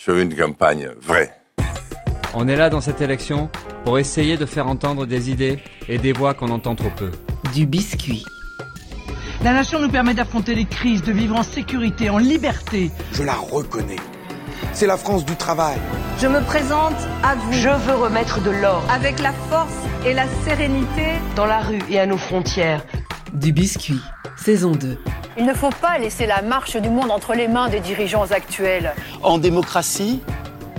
sur une campagne vraie. On est là dans cette élection pour essayer de faire entendre des idées et des voix qu'on entend trop peu. Du biscuit. La nation nous permet d'affronter les crises, de vivre en sécurité, en liberté. Je la reconnais. C'est la France du travail. Je me présente à vous. Je veux remettre de l'ordre. Avec la force et la sérénité dans la rue et à nos frontières. Du biscuit, saison 2. Il ne faut pas laisser la marche du monde entre les mains des dirigeants actuels. En démocratie,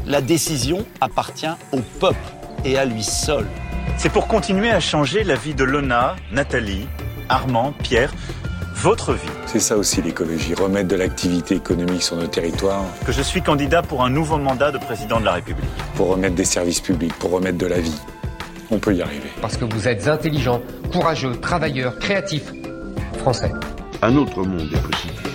la décision appartient au peuple et à lui seul. C'est pour continuer à changer la vie de Lona, Nathalie, Armand, Pierre, votre vie. C'est ça aussi l'écologie, remettre de l'activité économique sur nos territoires. Que je suis candidat pour un nouveau mandat de président de la République. Pour remettre des services publics, pour remettre de la vie. On peut y arriver. Parce que vous êtes intelligent, courageux, travailleur, créatif, français. Un autre monde est possible.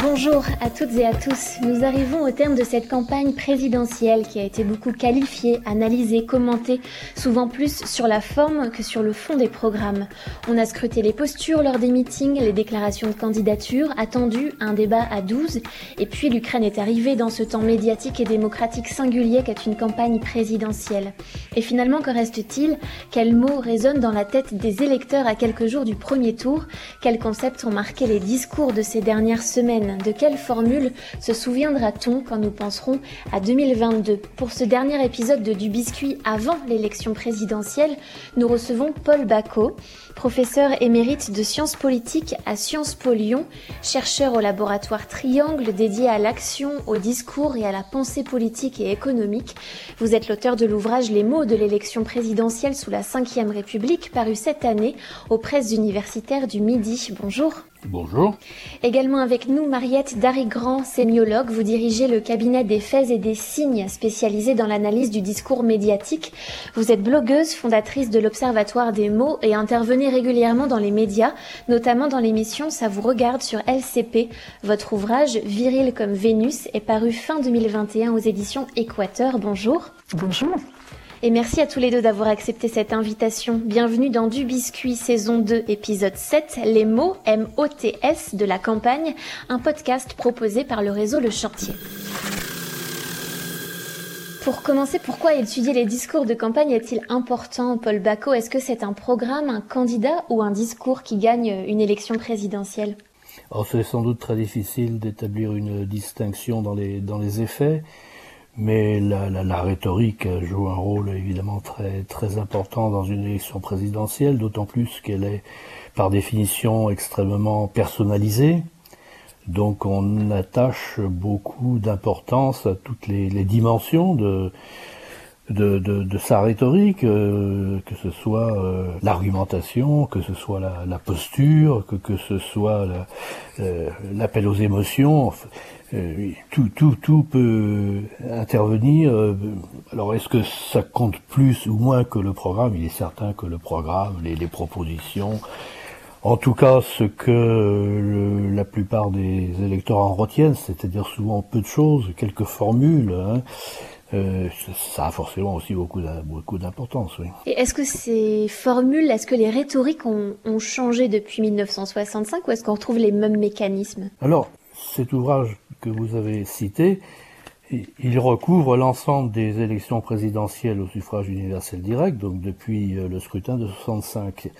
Bonjour à toutes et à tous. Nous arrivons au terme de cette campagne présidentielle qui a été beaucoup qualifiée, analysée, commentée, souvent plus sur la forme que sur le fond des programmes. On a scruté les postures lors des meetings, les déclarations de candidature, attendu un débat à 12, et puis l'Ukraine est arrivée dans ce temps médiatique et démocratique singulier qu'est une campagne présidentielle. Et finalement, que reste-t-il? Quels mots résonnent dans la tête des électeurs à quelques jours du premier tour? Quels concepts ont marqué les discours de ces dernières semaines? De quelle formule se souviendra-t-on quand nous penserons à 2022 Pour ce dernier épisode de Du Biscuit avant l'élection présidentielle, nous recevons Paul Bacot, professeur émérite de sciences politiques à Sciences Po Lyon, chercheur au laboratoire Triangle dédié à l'action, au discours et à la pensée politique et économique. Vous êtes l'auteur de l'ouvrage Les mots de l'élection présidentielle sous la Ve République, paru cette année aux presses universitaires du Midi. Bonjour. Bonjour. Également avec nous, Mariette Darigrand, sémiologue. Vous dirigez le cabinet des faits et des signes spécialisé dans l'analyse du discours médiatique. Vous êtes blogueuse, fondatrice de l'Observatoire des mots et intervenez régulièrement dans les médias, notamment dans l'émission Ça vous regarde sur LCP. Votre ouvrage, Viril comme Vénus, est paru fin 2021 aux éditions Équateur. Bonjour. Bonjour. Et merci à tous les deux d'avoir accepté cette invitation. Bienvenue dans Du Biscuit saison 2 épisode 7, les mots M-O-T-S de la campagne, un podcast proposé par le réseau Le Chantier. Pour commencer, pourquoi étudier les discours de campagne est-il important, Paul Bacot? Est-ce que c'est un programme, un candidat ou un discours qui gagne une élection présidentielle? Alors c'est sans doute très difficile d'établir une distinction dans les effets mais la, la, la, rhétorique joue un rôle évidemment très très important dans une élection présidentielle, d'autant plus qu'elle est par définition extrêmement personnalisée. Donc on attache beaucoup d'importance à toutes les, les dimensions de, de, de, de, sa rhétorique, euh, que ce soit euh, l'argumentation, que ce soit la, posture, que, que ce soit euh, l'appel aux émotions. Euh, tout, tout, tout peut intervenir. Alors, est-ce que ça compte plus ou moins que le programme? Il est certain que le programme, les, les propositions, en tout cas, ce que la plupart des électeurs en retiennent, c'est-à-dire souvent peu de choses, quelques formules. Hein, euh, ça a forcément aussi beaucoup beaucoup d'importance, oui. Et est-ce que ces formules, est-ce que les rhétoriques ont, ont changé depuis 1965 ou est-ce qu'on retrouve les mêmes mécanismes? Alors, cet ouvrage que vous avez cité, il recouvre l'ensemble des élections présidentielles au suffrage universel direct, donc depuis euh, le scrutin de 65.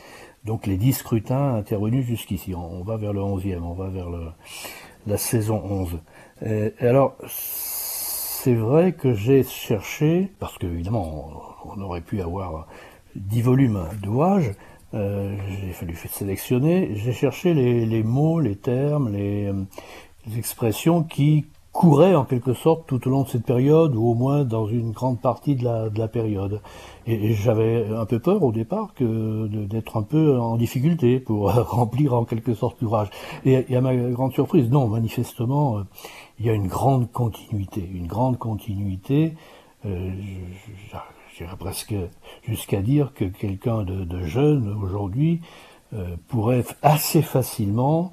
Donc les dix scrutins intervenus jusqu'ici. On va vers le 11e, on va vers le, la saison 11. Et, alors, c'est vrai que j'ai cherché, parce que évidemment on, aurait pu avoir dix volumes d'ouvrage, euh, j'ai fallu sélectionner, j'ai cherché les, mots, les termes, les, les expressions qui couraient en quelque sorte tout au long de cette période, ou au moins dans une grande partie de la, de la période. Et, j'avais un peu peur au départ d'être un peu en difficulté pour remplir en quelque sorte l'ouvrage. Et, et, à ma grande surprise, non, manifestement, euh, il y a une grande continuité, une grande continuité. Euh, J'irais presque jusqu'à dire que quelqu'un de, de, jeune aujourd'hui euh, pourrait assez facilement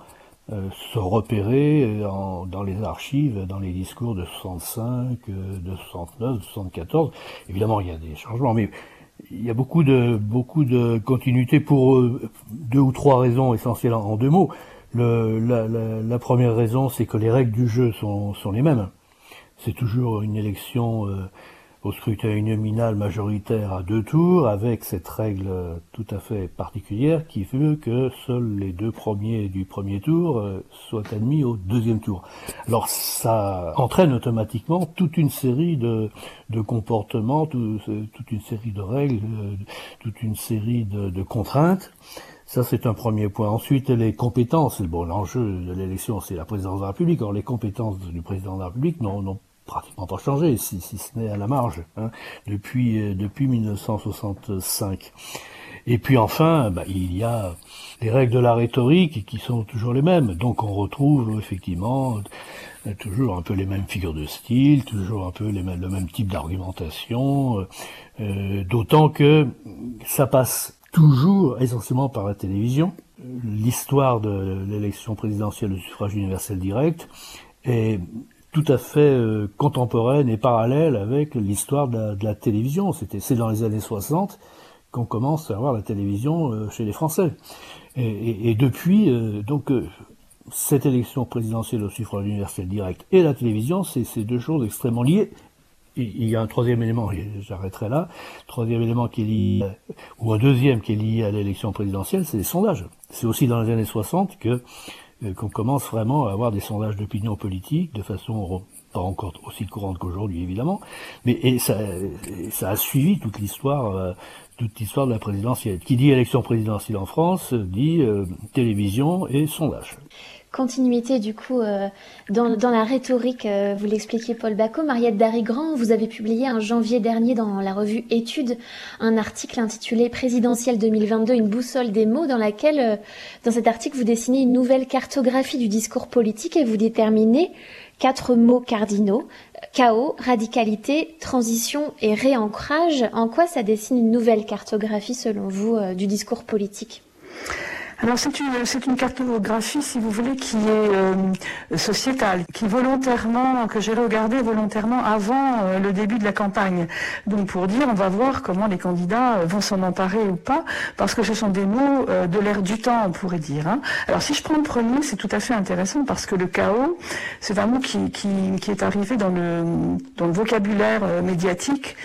euh, se repérer en, dans les archives, dans les discours de 65, euh, de 69, de 74. Évidemment, il y a des changements, mais il y a beaucoup de beaucoup de continuité pour euh, deux ou trois raisons essentielles en, en deux mots. Le, la, la, la, première raison, c'est que les règles du jeu sont, sont les mêmes. C'est toujours une élection au scrutin uninominal majoritaire à deux tours, avec cette règle tout à fait particulière qui veut que seuls les deux premiers du premier tour euh, soient admis au deuxième tour. Alors ça entraîne automatiquement toute une série de, de comportements, toute une série de règles, euh, toute une série de, de contraintes. Ça, c'est un premier point. Ensuite, les compétences. Bon, l'enjeu de l'élection, c'est la présidence de la République. Or, les compétences du président de la République n'ont pratiquement pas changé, si, ce n'est à la marge, hein, depuis, euh, depuis 1965. Et puis enfin, bah, il y a les règles de la rhétorique qui sont toujours les mêmes. Donc on retrouve effectivement euh, toujours un peu les mêmes figures de style, toujours un peu le même type d'argumentation, euh d'autant que ça passe toujours essentiellement par la télévision. L'histoire de l'élection présidentielle au suffrage universel direct est tout à fait euh, contemporaine et parallèle avec l'histoire de, la télévision. C'était c'est dans les années 60 qu'on commence à avoir la télévision euh, chez les Français. Et, depuis, euh, donc cette élection présidentielle au suffrage universel direct et la télévision, c'est ces deux choses extrêmement liées. Il y a un troisième élément, j'arrêterai là, troisième élément qui est lié, ou un deuxième qui est lié à l'élection présidentielle, c'est les sondages. C'est aussi dans les années 60 que euh, qu'on commence vraiment à avoir des sondages d'opinion politique de façon pas encore aussi courante qu'aujourd'hui évidemment, mais et ça, ça a suivi toute l'histoire euh, toute l'histoire de la présidentielle. Qui dit élection présidentielle en France dit euh, télévision et sondage continuité du coup euh, dans, la rhétorique, euh, vous l'expliquiez Paul Bacot, Mariette Darigrand, vous avez publié en janvier dernier dans la revue Études un article intitulé Présidentielle 2022, une boussole des mots, dans laquelle, euh, dans cet article, vous dessinez une nouvelle cartographie du discours politique et vous déterminez quatre mots cardinaux. Chaos, radicalité, transition et réancrage. En quoi ça dessine une nouvelle cartographie selon vous du discours politique? Alors c'est une, c'est une cartographie, si vous voulez, qui est euh, sociétale, qui volontairement, que j'ai regardé volontairement avant euh, le début de la campagne. Donc pour dire, on va voir comment les candidats euh, vont s'en emparer ou pas, parce que ce sont des mots de l'ère du temps, on pourrait dire. Hein. Alors si je prends le premier, c'est tout à fait intéressant parce que le chaos, c'est un mot qui, qui, qui est arrivé dans le, dans le vocabulaire médiatique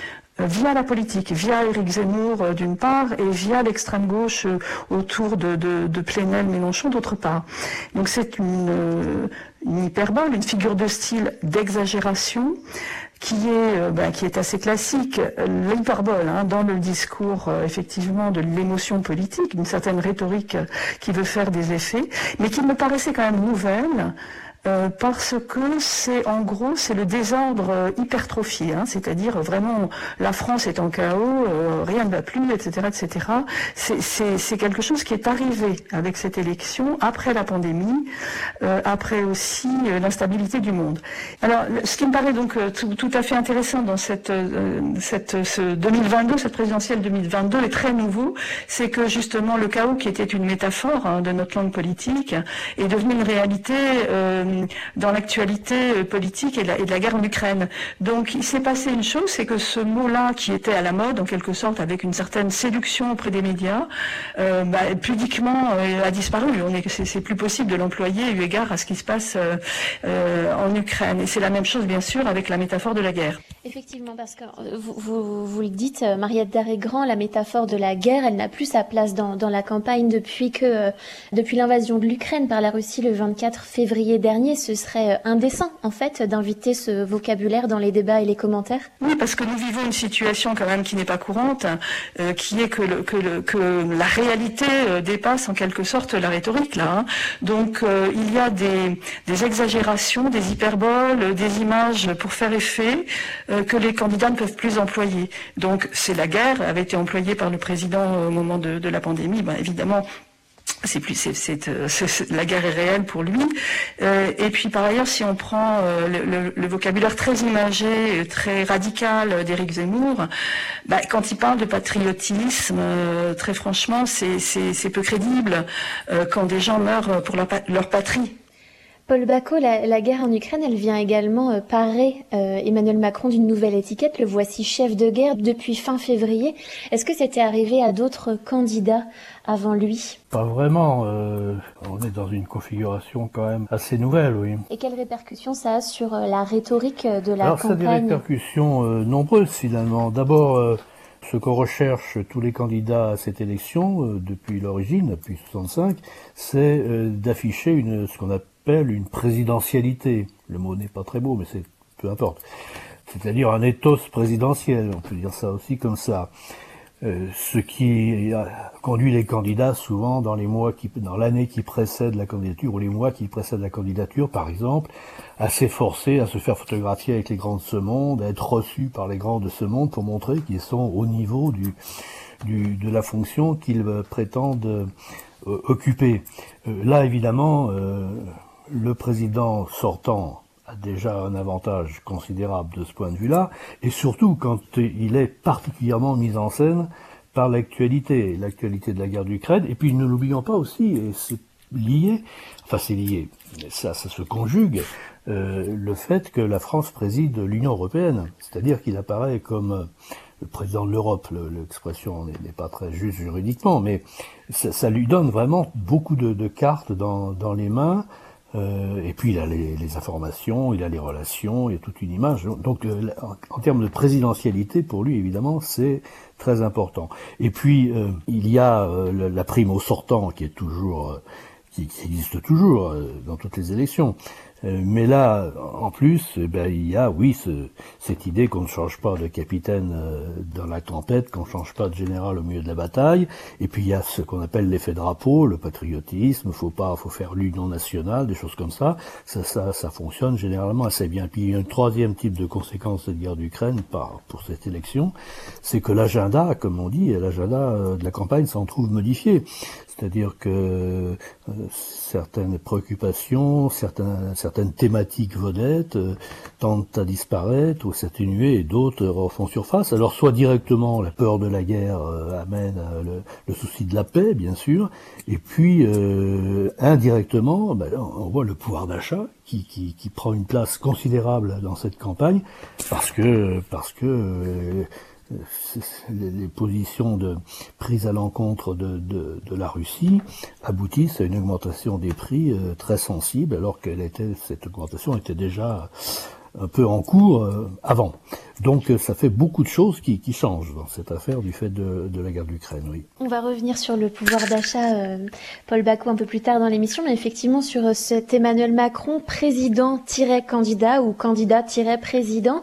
via la politique, via Éric Zemmour euh, d'une part et via l'extrême gauche euh, autour de, de, de Plenel, Mélenchon d'autre part. Donc c'est une, euh, une hyperbole, une figure de style d'exagération qui est, ben, qui est assez classique, l'hyperbole hein, dans le discours effectivement de l'émotion politique, une certaine rhétorique qui veut faire des effets, mais qui me paraissait quand même nouvelle euh, parce que c'est en gros c'est le désordre euh, hypertrophié, hein, c'est-à-dire vraiment la France est en chaos, euh, rien ne va plus, etc., etc. C'est quelque chose qui est arrivé avec cette élection après la pandémie, après aussi l'instabilité du monde. Alors, ce qui me paraît donc tout, tout, à fait intéressant dans cette, cette ce 2022, cette présidentielle 2022 est très nouveau, c'est que justement le chaos qui était une métaphore hein, de notre langue politique est devenu une réalité dans l'actualité euh, politique et, de la guerre en Ukraine. Donc il s'est passé une chose, c'est que ce mot-là, qui était à la mode en quelque sorte, avec une certaine séduction auprès des médias, euh, bah, pudiquement euh, a disparu. On est, c'est, plus possible de l'employer eu égard à ce qui se passe en Ukraine. Et c'est la même chose, bien sûr, avec la métaphore de la guerre. Effectivement, parce que vous, vous, vous le dites, Mariette Daré-Grand, la métaphore de la guerre, elle n'a plus sa place dans, dans la campagne depuis que depuis l'invasion de l'Ukraine par la Russie le 24 février dernier ce serait euh, indécent, en fait, d'inviter ce vocabulaire dans les débats et les commentaires Oui, parce que nous vivons une situation quand même qui n'est pas courante, euh, qui est que, la réalité euh, dépasse en quelque sorte la rhétorique, là. Hein. Donc, il y a des, exagérations, des hyperboles, des images pour faire effet que les candidats ne peuvent plus employer. Donc, c'est la guerre, avait été employée par le président au moment de, la pandémie. Ben, évidemment, c'est plus c'est, euh, la guerre est réelle pour lui. Euh, et puis par ailleurs si on prend euh, le, vocabulaire très imagé très radical d'Éric Zemmour bah, quand il parle de patriotisme très franchement c'est, c'est, peu crédible quand des gens meurent pour leur patrie Paul Bacot, la, guerre en Ukraine, elle vient également euh, parer euh, Emmanuel Macron d'une nouvelle étiquette. Le voici chef de guerre depuis fin février. Est-ce que c'était arrivé à d'autres candidats avant lui? Pas vraiment. Euh, on est dans une configuration quand même assez nouvelle, oui. Et quelles répercussions ça a sur la rhétorique de la Alors, campagne Alors, ça a des répercussions nombreuses finalement. D'abord, ce qu'on recherche tous les candidats à cette élection, depuis l'origine, depuis 65, c'est d'afficher une ce qu'on appelle une présidentialité. Le mot n'est pas très beau, mais c'est peu importe. C'est-à-dire un ethos présidentiel, on peut dire ça aussi comme ça. Euh, ce qui conduit les candidats souvent dans les mois qui, dans l'année qui précède la candidature ou les mois qui précèdent la candidature, par exemple, à s'efforcer à se faire photographier avec les grands de ce monde, à être reçus par les grands de ce monde pour montrer qu'ils sont au niveau du, du de la fonction qu'ils prétendent euh, occuper. Euh, là, évidemment, le président sortant a déjà un avantage considérable de ce point de vue-là, et surtout quand il est particulièrement mis en scène par l'actualité, l'actualité de la guerre d'Ukraine, et puis ne l'oublions pas aussi, et c'est lié, enfin c'est lié, ça, ça se conjugue, euh, le fait que la France préside l'Union européenne, c'est-à-dire qu'il apparaît comme le président de l'Europe, l'expression n'est pas très juste juridiquement, mais ça, lui donne vraiment beaucoup de, cartes dans les mains, euh, et puis il a les, les, informations, il a les relations, il y a toute une image. Donc euh, en, termes de présidentialité, pour lui évidemment, c'est très important. Et puis euh, il y a la prime au sortant qui est toujours, qui, qui, existe toujours dans toutes les élections. Euh, mais là, en plus, eh ben, il y a, oui, ce, cette idée qu'on ne change pas de capitaine euh, dans la tempête, qu'on ne change pas de général au milieu de la bataille. Et puis il y a ce qu'on appelle l'effet drapeau, le patriotisme. Faut pas, faut faire l'union nationale, des choses comme ça. Ça, ça, ça fonctionne généralement assez bien. Puis il y a un troisième type de conséquence de cette guerre d'Ukraine par pour cette élection, c'est que l'agenda, comme on dit, l'agenda euh, de la campagne s'en trouve modifié. C'est-à-dire que euh, certaines préoccupations, certains, certaines thématiques vedettes euh, tentent à disparaître ou s'atténuer et d'autres refont surface. Alors soit directement la peur de la guerre euh, amène le, souci de la paix, bien sûr, et puis indirectement, ben, on voit le pouvoir d'achat qui, qui, qui, prend une place considérable dans cette campagne parce que parce que les positions de prise à l'encontre de, de, de, la Russie aboutissent à une augmentation des prix euh, très sensible, alors qu'elle était cette augmentation était déjà un peu en cours euh, avant. Donc euh, ça fait beaucoup de choses qui, changent dans cette affaire du fait de, de la guerre d'Ukraine, oui. On va revenir sur le pouvoir d'achat, euh, Paul Bacot, un peu plus tard dans l'émission, mais effectivement sur cet Emmanuel Macron, président-candidat ou candidat-président.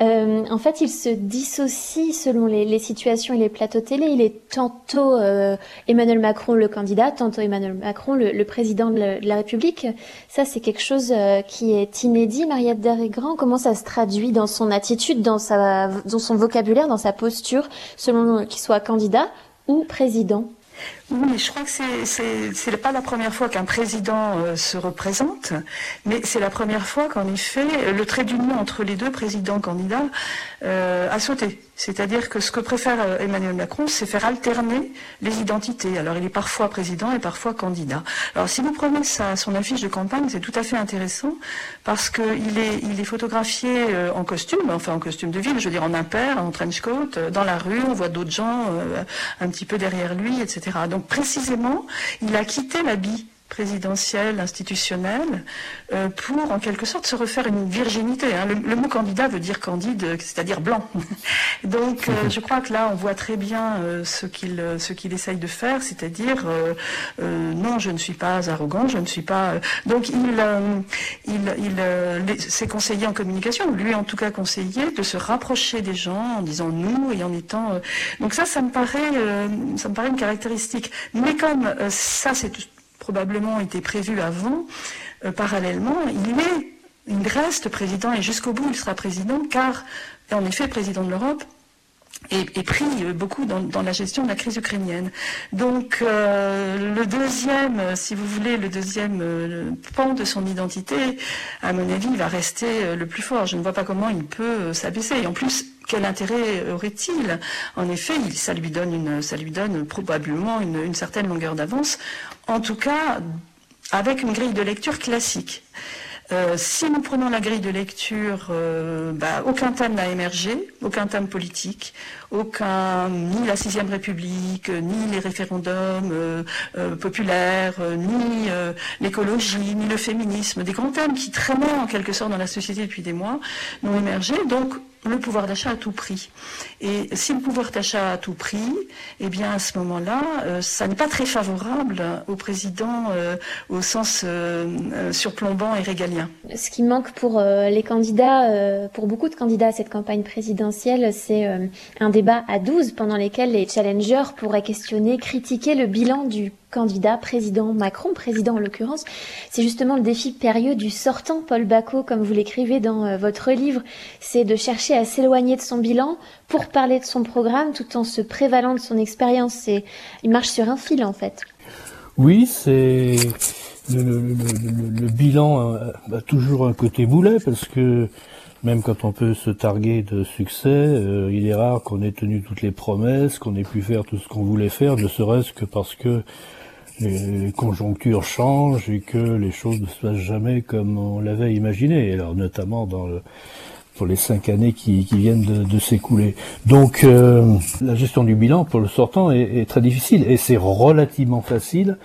En fait, il se dissocie selon les, situations et les plateaux télé. Il est tantôt Emmanuel Macron le candidat, tantôt Emmanuel Macron le, président de la, République. Ça, c'est quelque chose qui est inédit, Mariette Comment ça se traduit dans son attitude dans, dans son vocabulaire, dans sa posture, selon qu'il soit candidat ou président? Oui, je crois que c'est n'est pas la première fois qu'un président euh, se représente, mais c'est la première fois qu'en effet le trait d'union entre les deux présidents candidats euh, a sauté. C'est-à-dire que ce que préfère euh, Emmanuel Macron, c'est faire alterner les identités. Alors il est parfois président et parfois candidat. Alors si vous prenez son affiche de campagne, c'est tout à fait intéressant parce qu'il est, il est photographié en costume, enfin en costume de ville, je veux dire en impair, en trench coat, dans la rue, on voit d'autres gens un petit peu derrière lui, etc. précisément, il a quitté l'habit présidentiel, institutionnel, euh, pour en quelque sorte se refaire une virginité. Hein. Le, mot candidat veut dire candide, c'est-à-dire blanc. Donc euh, je crois que là on voit très bien euh, ce qu'il ce qu'il essaye de faire, c'est-à-dire non, je ne suis pas arrogant, je ne suis pas. Donc il il, il ses conseillers en communication, lui en tout cas conseillé de se rapprocher des gens en disant nous et en étant. donc ça, ça me paraît ça me paraît une caractéristique. Mais comme ça c'est probablement été prévu avant, euh, parallèlement, il est, il reste président et jusqu'au bout il sera président car, en effet, président de l'Europe, et, pris euh, beaucoup dans, la gestion de la crise ukrainienne. Donc euh, le deuxième, si vous voulez, le deuxième pan de son identité, à mon avis, va rester le plus fort. Je ne vois pas comment il peut s'abaisser. Et en plus, quel intérêt aurait-il? En effet, ça lui donne, une, ça lui donne probablement une, certaine longueur d'avance. En tout cas, avec une grille de lecture classique. Euh, si nous prenons la grille de lecture, euh, bah, aucun thème n'a émergé, aucun thème politique, aucun ni la sixième République, ni les référendums euh, populaires, ni l'écologie, ni le féminisme, des grands thèmes qui traînaient en quelque sorte dans la société depuis des mois, n'ont émergé. Donc le pouvoir d'achat à tout prix. Et si le pouvoir d'achat à tout prix, eh bien à ce moment-là, euh, ça n'est pas très favorable au président euh, au sens euh, surplombant et régalien. Ce qui manque pour les candidats, pour beaucoup de candidats à cette campagne présidentielle, c'est un débat à 12 pendant lesquels les challengers pourraient questionner, critiquer le bilan du candidat, président Macron, président en l'occurrence. C'est justement le défi périlleux du sortant Paul Bacot, comme vous l'écrivez dans euh, votre livre, c'est de chercher à s'éloigner de son bilan pour parler de son programme tout en se prévalant de son expérience. Il marche sur un fil en fait. Oui, c'est le, bilan a, toujours un côté boulet parce que même quand on peut se targuer de succès, euh, il est rare qu'on ait tenu toutes les promesses, qu'on ait pu faire tout ce qu'on voulait faire, ne serait-ce que parce que les conjonctures changent et que les choses ne se passent jamais comme on l'avait imaginé. Alors notamment dans le, pour les cinq années qui, viennent de, de s'écouler. Donc euh, la gestion du bilan pour le sortant est, est très difficile et c'est relativement facile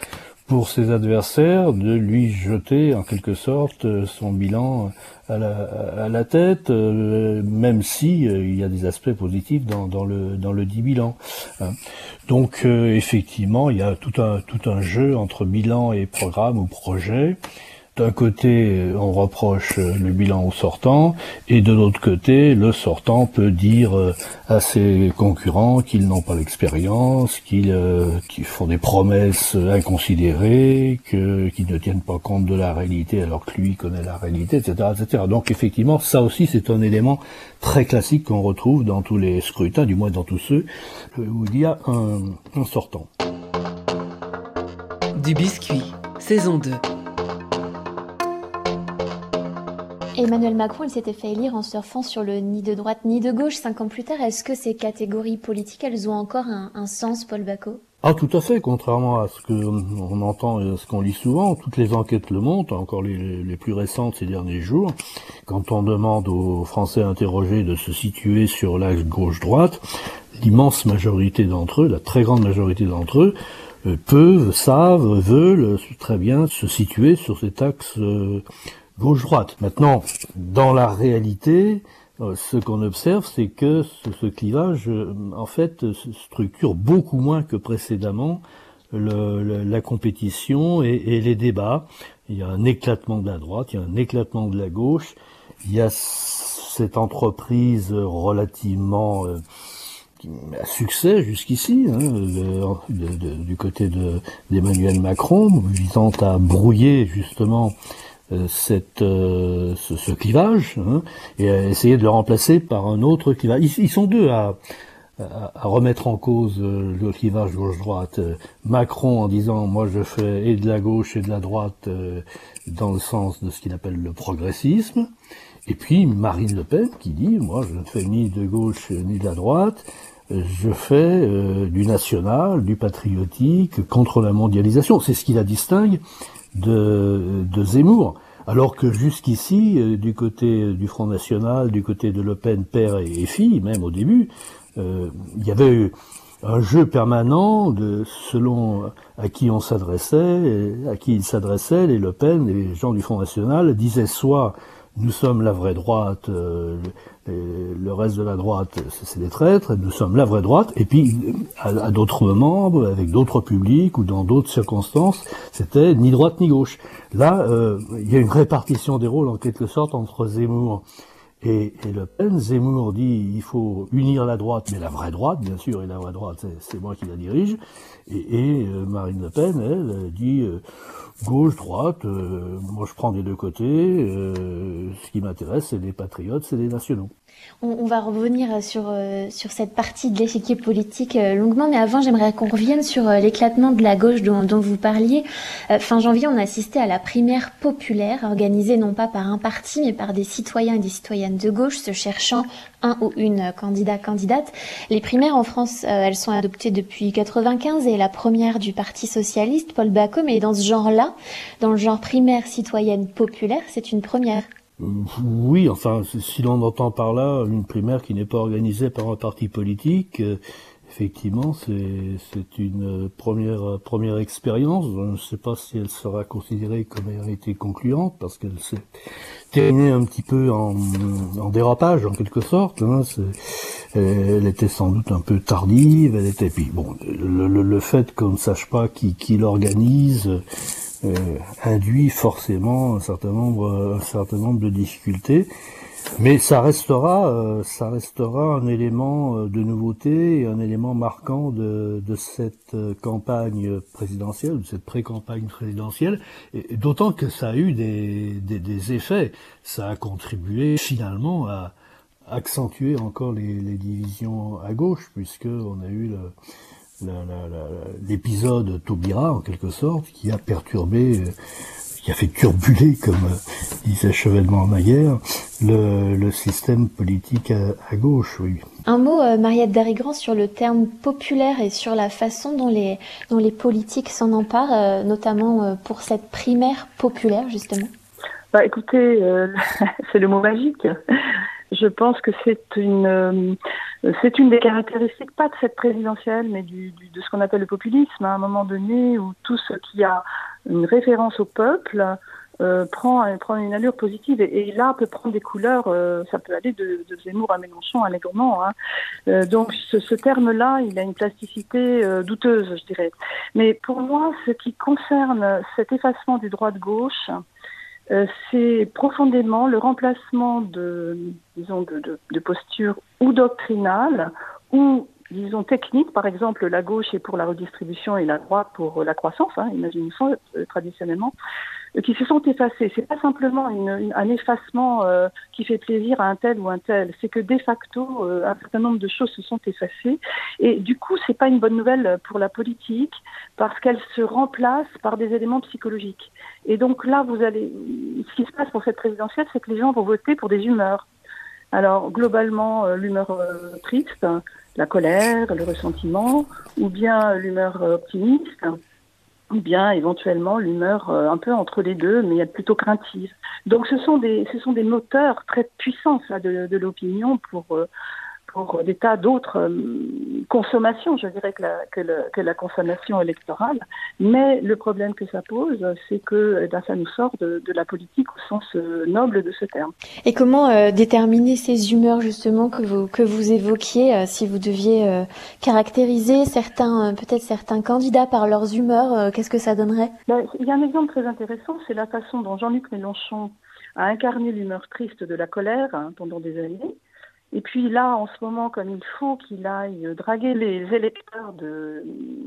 pour ses adversaires de lui jeter en quelque sorte son bilan à la, à la tête, euh, même si euh, il y a des aspects positifs dans, le dans le dit bilan. Hein. Donc euh, effectivement, il y a tout un tout un jeu entre bilan et programme ou projet. D'un côté, on reproche le bilan au sortant, et de l'autre côté, le sortant peut dire euh, à ses concurrents qu'ils n'ont pas l'expérience, qu'ils euh, font des promesses inconsidérées, qu'ils ne tiennent pas compte de la réalité alors que lui connaît la réalité, etc., etc. Donc effectivement, ça aussi, c'est un élément très classique qu'on retrouve dans tous les scrutins, du moins dans tous ceux où il y a un, un sortant. Du biscuit, saison 2. Emmanuel Macron, il s'était fait élire en surfant sur le ni de droite ni de gauche. Cinq ans plus tard, est-ce que ces catégories politiques, elles ont encore un, sens, Paul Bacot? Ah, tout à fait. Contrairement à ce qu'on entend et à ce qu'on lit souvent, toutes les enquêtes le montrent, encore les, plus récentes ces derniers jours. Quand on demande aux Français interrogés de se situer sur l'axe gauche-droite, l'immense majorité d'entre eux, la très grande majorité d'entre eux, euh, peuvent, savent, veulent très bien se situer sur cet axe euh, gauche-droite. Maintenant, dans la réalité, euh, ce qu'on observe, c'est que ce, clivage, euh, en fait, structure beaucoup moins que précédemment la compétition et, les débats. Il y a un éclatement de la droite, il y a un éclatement de la gauche. Il y a cette entreprise relativement euh, à succès jusqu'ici, hein, du côté d'Emmanuel Macron, visant à brouiller justement euh, cette, euh, ce, clivage hein, et à essayer de le remplacer par un autre clivage. Ils, sont deux à, à, remettre en cause euh, le clivage gauche-droite. Macron en disant moi je fais et de la gauche et de la droite dans le sens de ce qu'il appelle le progressisme. Et puis Marine Le Pen qui dit moi je ne fais ni de gauche ni de la droite, je fais du national, du patriotique, contre la mondialisation. C'est ce qui la distingue de, de Zemmour. Alors que jusqu'ici, euh, du côté du Front National, du côté de Le Pen, père et, fille, même au début, euh, il y avait eu un jeu permanent de selon à qui on s'adressait, à qui il s'adressait, les Le Pen, les gens du Front National disaient soit nous sommes la vraie droite, euh, le reste de la droite, c'est des traîtres, nous sommes la vraie droite, et puis à, d'autres moments, avec d'autres publics ou dans d'autres circonstances, c'était ni droite ni gauche. Là, euh, il y a une répartition des rôles en quelque sorte entre Zemmour et, Le Pen. Zemmour dit il faut unir la droite, mais la vraie droite, bien sûr, et la vraie droite, c'est moi qui la dirige, et, euh, Marine Le Pen, elle, dit gauche, droite, euh, moi je prends des deux côtés. Euh, ce qui m'intéresse, c'est les patriotes, c'est les nationaux. On, va revenir sur, euh, sur cette partie de l'échiquier politique longuement, mais avant, j'aimerais qu'on revienne sur l'éclatement de la gauche dont, vous parliez. fin janvier, on a assisté à la primaire populaire, organisée non pas par un parti, mais par des citoyens et des citoyennes de gauche se cherchant un ou une candidat candidate. Les primaires en France, elles sont adoptées depuis 95 et la première du Parti socialiste, Paul Bacom, est dans ce genre-là, dans le genre primaire citoyenne populaire, c'est une première. Oui, enfin, si l'on entend par là une primaire qui n'est pas organisée par un parti politique, effectivement, c'est une première première expérience. Je ne sais pas si elle sera considérée comme ayant été concluante parce qu'elle s'est terminée un petit peu en, dérapage en quelque sorte. Hein. Elle était sans doute un peu tardive. Elle était puis bon, le, fait qu'on ne sache pas qui, qui l'organise. Euh, induit forcément un certain nombre un certain nombre de difficultés mais ça restera, euh, ça restera un élément euh, de nouveauté, un élément marquant de, de cette campagne présidentielle, de cette pré-campagne présidentielle, et, d'autant que ça a eu des, des, des, effets. Ça a contribué finalement à accentuer encore les, les divisions à gauche, puisque on a eu l'épisode Taubira en quelque sorte, qui a perturbé qui a fait turbuler, comme euh, disait Chevènement Maillère, le, le, système politique à, gauche, oui. Un mot, euh, Mariette Darigran, sur le terme populaire et sur la façon dont les, dont les politiques s'en emparent, euh, notamment pour cette primaire populaire, justement. Bah, écoutez, c'est le mot magique. Je pense que c'est une, c'est une des caractéristiques, pas de cette présidentielle, mais du, du, de ce qu'on appelle le populisme, à un moment donné où tout ce qui a une référence au peuple euh, prend, prend une allure positive et, là peut prendre des couleurs, euh, ça peut aller de, de, Zemmour à Mélenchon allègrement. Hein. Euh, donc ce, ce terme-là, il a une plasticité euh, douteuse, je dirais. Mais pour moi, ce qui concerne cet effacement du droit de gauche, euh, c'est profondément le remplacement de, disons, de, de, de postures ou doctrinales ou disons, techniques. Par exemple, la gauche est pour la redistribution et la droite pour la croissance, hein, imaginons euh, traditionnellement, euh, qui se sont effacés. C'est pas simplement une, un effacement euh, qui fait plaisir à un tel ou un tel, c'est que de facto, un certain nombre de choses se sont effacées. Et du coup, c'est pas une bonne nouvelle pour la politique parce qu'elle se remplace par des éléments psychologiques. Et donc là, vous allez, ce qui se passe pour cette présidentielle, c'est que les gens vont voter pour des humeurs. Alors globalement, l'humeur triste, la colère, le ressentiment, ou bien l'humeur optimiste, ou bien éventuellement l'humeur euh, un peu entre les deux, mais plutôt craintive. Donc ce sont des, ce sont des moteurs très puissants de, l'opinion pour euh, pour des tas d'autres euh, consommations, je dirais, que la, que, le, que la, consommation électorale. Mais le problème que ça pose, c'est que eh ben, ça nous sort de, de, la politique au sens euh, noble de ce terme. Et comment euh, déterminer ces humeurs, justement, que vous, que vous évoquiez, euh, si vous deviez euh, caractériser certains, peut-être certains candidats par leurs humeurs, qu'est-ce que ça donnerait? Ben, Il y a un exemple très intéressant, c'est la façon dont Jean-Luc Mélenchon a incarné l'humeur triste de la colère hein, pendant des années et puis là, en ce moment, comme il faut qu'il aille draguer les électeurs de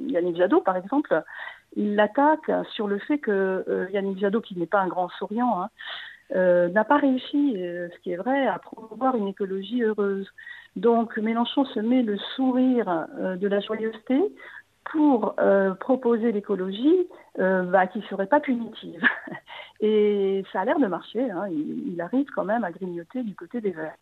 Yannick Jadot, par exemple, il l'attaque sur le fait que euh, Yannick Jadot, qui n'est pas un grand souriant, hein, euh, n'a pas réussi, euh, ce qui est vrai, à promouvoir une écologie heureuse. Donc Mélenchon se met le sourire de la joyeuseté pour euh, proposer l'écologie euh, bah, qui serait pas punitive. Et ça a l'air de marcher. Hein. Il, il, arrive quand même à grignoter du côté des Verts.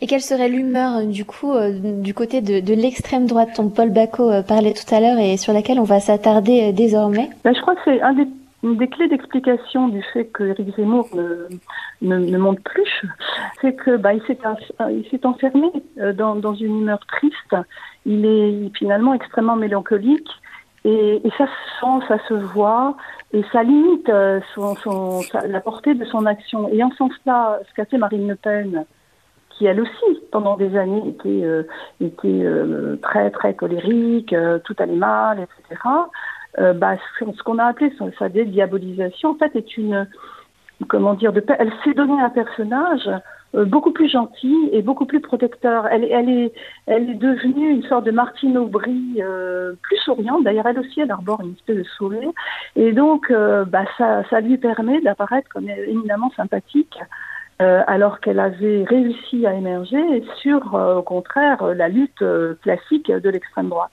Et quelle serait l'humeur euh, du coup euh, du côté de, de l'extrême droite dont Paul Bacot parlait tout à l'heure et sur laquelle on va s'attarder désormais? Ben, Je crois que c'est un des une des clés d'explication du fait que Eric Zemmour ne, ne, ne monte plus, c'est que bah, il s'est enfermé dans, dans une humeur triste. Il est finalement extrêmement mélancolique et, ça se sent, ça se voit, et ça limite euh, son, son, la portée de son action. Et en ce sens-là, ce qu'a fait Marine Le Pen, qui elle aussi, pendant des années, était, euh, euh, très très colérique, tout allait mal, etc., bah, ce qu'on a appelé sa, sa dédiabolisation, en fait, est une, comment dire, elle s'est donné un personnage beaucoup plus gentille et beaucoup plus protecteur. Elle, elle, est, elle est devenue une sorte de Martine Aubry euh, plus souriante. D'ailleurs, elle aussi, elle arbore une espèce de sourire. Et donc, euh, bah, ça, ça lui permet d'apparaître comme éminemment sympathique. Euh, alors qu'elle avait réussi à émerger sur, euh, au contraire, la lutte classique de l'extrême droite.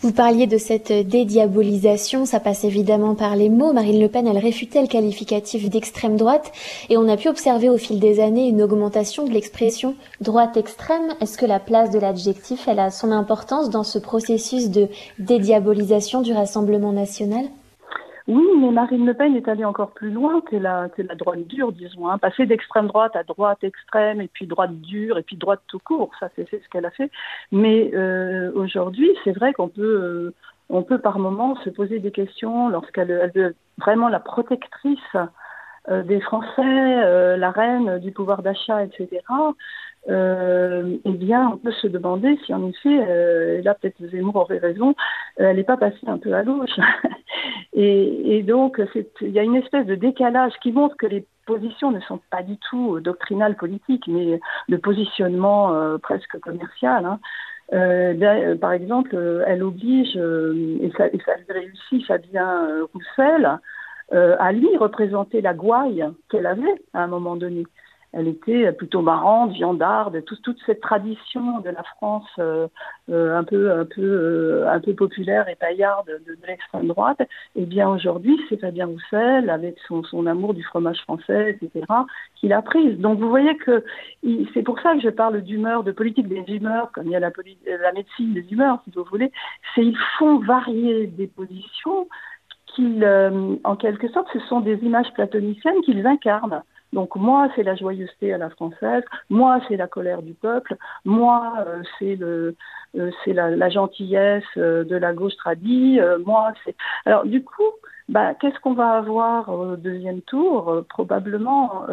Vous parliez de cette dédiabolisation, ça passe évidemment par les mots. Marine Le Pen, elle réfutait le qualificatif d'extrême droite et on a pu observer au fil des années une augmentation de l'expression droite extrême. Est-ce que la place de l'adjectif, elle a son importance dans ce processus de dédiabolisation du Rassemblement national? Oui, mais Marine Le Pen est allée encore plus loin que la, que la droite dure, disons. Hein. Passer d'extrême droite à droite extrême, et puis droite dure, et puis droite tout court, ça c'est ce qu'elle a fait. Mais euh, aujourd'hui, c'est vrai qu'on peut, euh, on peut par moments se poser des questions lorsqu'elle elle veut vraiment la protectrice euh, des Français, la reine du pouvoir d'achat, etc euh, eh bien, on peut se demander si en effet, euh, là peut-être Zemmour aurait raison, euh, elle n'est pas passée un peu à gauche. et, donc, il y a une espèce de décalage qui montre que les positions ne sont pas du tout doctrinales politiques, mais de positionnement euh, presque commercial. Hein. Euh, par exemple, elle oblige, et ça, et ça réussit, Fabien Roussel, à lui représenter la gouaille qu'elle avait à un moment donné elle était plutôt marrante, viandarde, toute cette tradition de la France euh, euh, euh, un peu populaire et paillarde de, l'extrême droite. Et eh bien aujourd'hui, c'est Fabien Roussel avec son, amour du fromage français, etc., qui l'a prise. Donc vous voyez que c'est pour ça que je parle d'humeur, de politique des humeurs, comme il y a la, la médecine des humeurs, si vous voulez. C'est ils font varier des positions qu'ils, en quelque sorte, ce sont des images platoniciennes qu'ils incarnent. Donc moi, c'est la joyeuseté à la française, moi, c'est la colère du peuple, moi, euh, c'est le, euh, c'est la, la, gentillesse euh, de la gauche tradie, moi, c'est. Alors du coup, bah, qu'est-ce qu'on va avoir au deuxième tour? Probablement.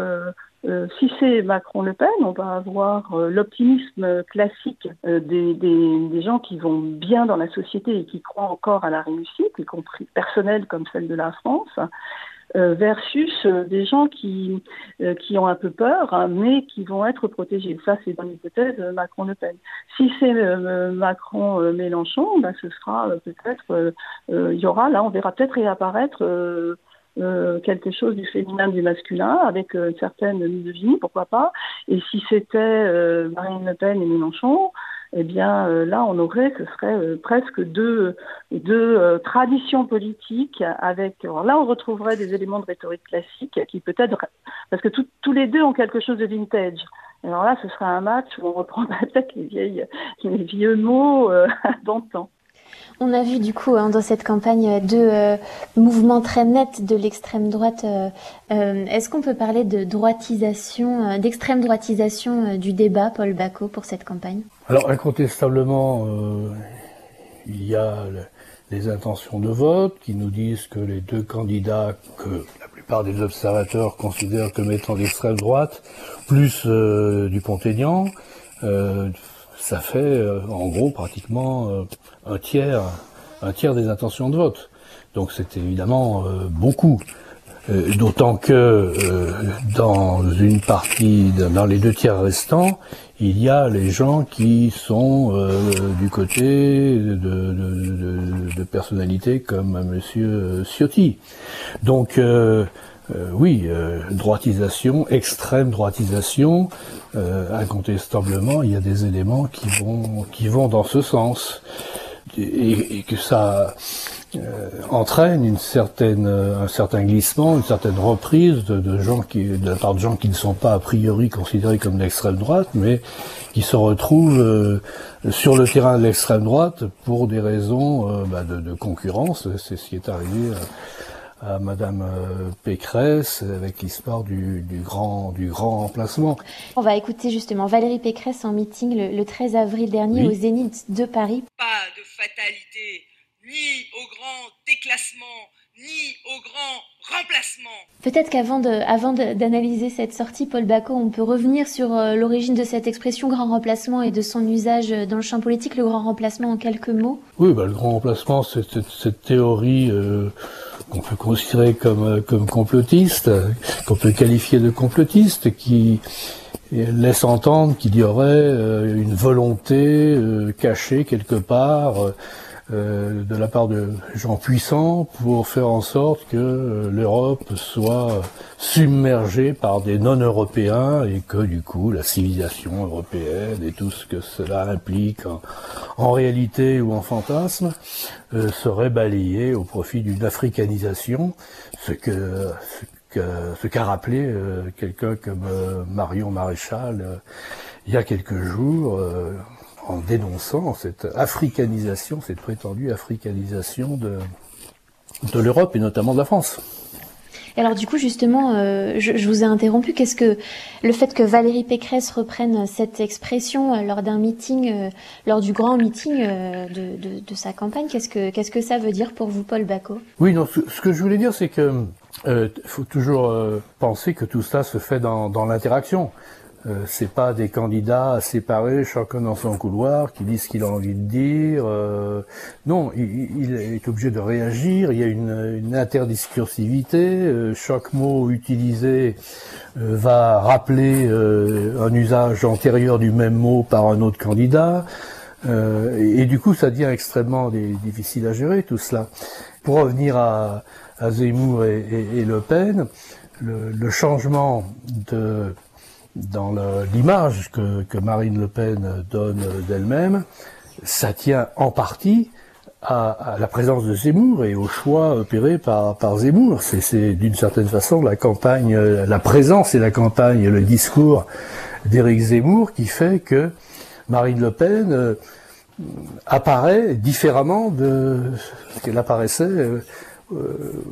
si c'est Macron-Le Pen, on va avoir l'optimisme classique des, des, des, gens qui vont bien dans la société et qui croient encore à la réussite, y compris personnelle comme celle de la France. Euh, versus euh, des gens qui, euh, qui ont un peu peur, hein, mais qui vont être protégés. Ça, c'est dans l'hypothèse Macron-Le Pen. Si c'est Macron-Mélenchon, ben, ce sera peut-être, il y aura, là, on verra peut-être réapparaître quelque chose du féminin, du masculin, avec une certaine vie, pourquoi pas. Et si c'était Marine Le Pen et Mélenchon, eh bien euh, là, on aurait, ce serait euh, presque deux, deux euh, traditions politiques avec. Alors là, on retrouverait des éléments de rhétorique classique qui peut-être, parce que tous les deux ont quelque chose de vintage. Alors là, ce serait un match où on reprendrait peut-être les, vieilles, les vieux mots d'antan. On a vu du coup hein, dans cette campagne deux mouvements très nets de l'extrême droite. Est-ce qu'on peut parler de droitisation, d'extrême droitisation du débat, Paul Bacot, pour cette campagne? Alors incontestablement, euh, il y a les intentions de vote qui nous disent que les deux candidats que la plupart des observateurs considèrent comme étant d'extrême droite, plus euh, du Pont-Aignan, euh, ça fait en gros pratiquement un tiers, un tiers des intentions de vote. Donc c'est évidemment beaucoup. D'autant que dans une partie, dans les deux tiers restants, il y a les gens qui sont euh, du côté de, de, de, personnalités comme Monsieur Ciotti. Donc euh, euh, oui, droitisation, extrême droitisation, incontestablement, il y a des éléments qui vont qui vont dans ce sens et, que ça euh, entraîne une certaine, un certain glissement, une certaine reprise de, gens qui, la part de gens qui ne sont pas a priori considérés comme d'extrême droite, mais qui se retrouvent euh, sur le terrain de l'extrême droite pour des raisons euh, bah, de, de, concurrence. C'est ce qui est arrivé à, Madame Pécresse avec l'histoire du, du, grand du grand remplacement. On va écouter justement Valérie Pécresse en meeting le, le 13 avril dernier au Zénith de Paris. Pas de fatalité ni au grand déclassement, ni au grand remplacement. Peut-être qu'avant de, avant d'analyser cette sortie, Paul Bacot, on peut revenir sur euh, l'origine de cette expression grand remplacement et de son usage dans le champ politique, le grand remplacement en quelques mots. Oui, bah, le grand remplacement, c'est cette, théorie euh, qu'on peut considérer comme, euh, comme complotiste, qu'on peut qualifier de complotiste, qui laisse entendre qu'il y aurait une volonté cachée quelque part euh, de la part de gens puissants pour faire en sorte que euh, l'Europe soit submergée par des non-européens et que du coup la civilisation européenne et tout ce que cela implique en, réalité ou en fantasme euh, serait balayé au profit d'une africanisation, ce que ce qu'a rappelé quelqu'un comme Marion Maréchal il y a quelques jours en dénonçant cette africanisation, cette prétendue africanisation de, de l'Europe et notamment de la France. Alors du coup justement, euh, je, vous ai interrompu. Qu'est-ce que le fait que Valérie Pécresse reprenne cette expression euh, lors d'un meeting, euh, lors du grand meeting de, de, sa campagne, qu'est-ce que qu'est-ce que ça veut dire pour vous, Paul Bacot? Oui, non. Ce, que je voulais dire, c'est que faut toujours penser que tout ça se fait dans, dans l'interaction. Euh, c'est pas des candidats séparés, chacun dans son couloir, qui disent ce qu'il a envie de dire. Euh, non, il, est obligé de réagir. Il y a une, une interdiscursivité. Euh, chaque mot utilisé va rappeler un usage antérieur du même mot par un autre candidat. Et, du coup, ça devient extrêmement difficile à gérer tout cela. Pour revenir à, à Zemmour et, et, Le Pen, le, le changement de dans l'image que, Marine Le Pen donne d'elle-même, ça tient en partie à, la présence de Zemmour et au choix opéré par, Zemmour. C'est d'une certaine façon la campagne, la présence et la campagne, le discours d'Éric Zemmour qui fait que Marine Le Pen euh, apparaît différemment de ce qu'elle apparaissait euh,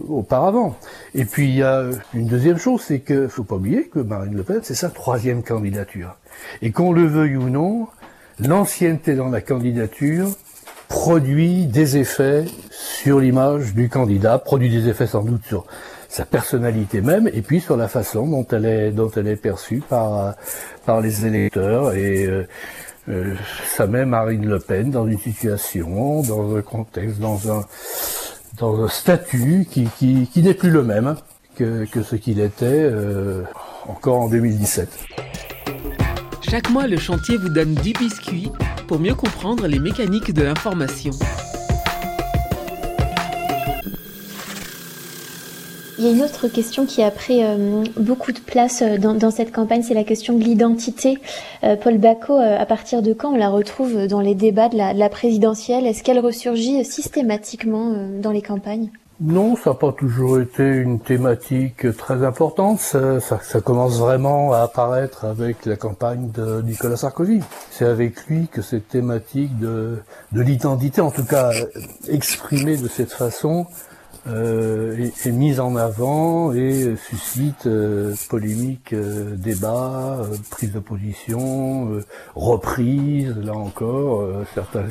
auparavant. Et puis il y a une deuxième chose, c'est que faut pas oublier que Marine Le Pen, c'est sa troisième candidature. Et qu'on le veuille ou non, l'ancienneté dans la candidature produit des effets sur l'image du candidat, produit des effets sans doute sur sa personnalité même, et puis sur la façon dont elle est, dont elle est perçue par, par les électeurs. Et euh, euh, ça met Marine Le Pen dans une situation, dans un contexte, dans un dans un statut qui, n'est plus le même que, que ce qu'il était euh, encore en 2017. Chaque mois, le chantier vous donne 10 biscuits pour mieux comprendre les mécaniques de l'information. Il y a une autre question qui a pris euh, beaucoup de place euh, dans, cette campagne, c'est la question de l'identité. Euh, Paul Bacot, à partir de quand on la retrouve dans les débats de la, présidentielle? Est-ce qu'elle ressurgit systématiquement dans les campagnes? Non, ça n'a pas toujours été une thématique très importante. Ça, commence vraiment à apparaître avec la campagne de Nicolas Sarkozy. C'est avec lui que cette thématique de l'identité, en tout cas exprimée de cette façon, euh, est, mise en avant et suscite euh, polémique, euh, débat, prise de position, reprise, là encore, certains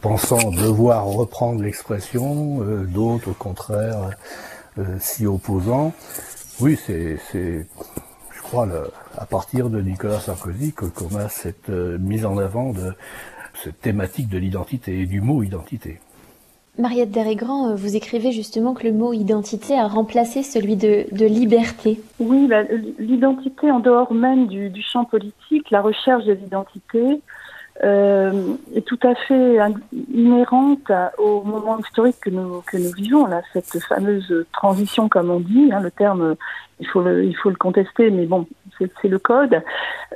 pensant devoir reprendre l'expression, d'autres au contraire s'y opposant. Oui, c'est, je crois, à partir de Nicolas Sarkozy que commence cette mise en avant de cette thématique de l'identité et du mot identité. Mariette Derégrand, euh, vous écrivez justement que le mot identité a remplacé celui de, liberté. Oui, l'identité en dehors même du, champ politique, la recherche de l'identité euh, est tout à fait inhérente au moment historique que nous, vivons, cette fameuse transition, comme on dit, hein, le terme, il faut le, il faut le contester, mais bon, c'est le code,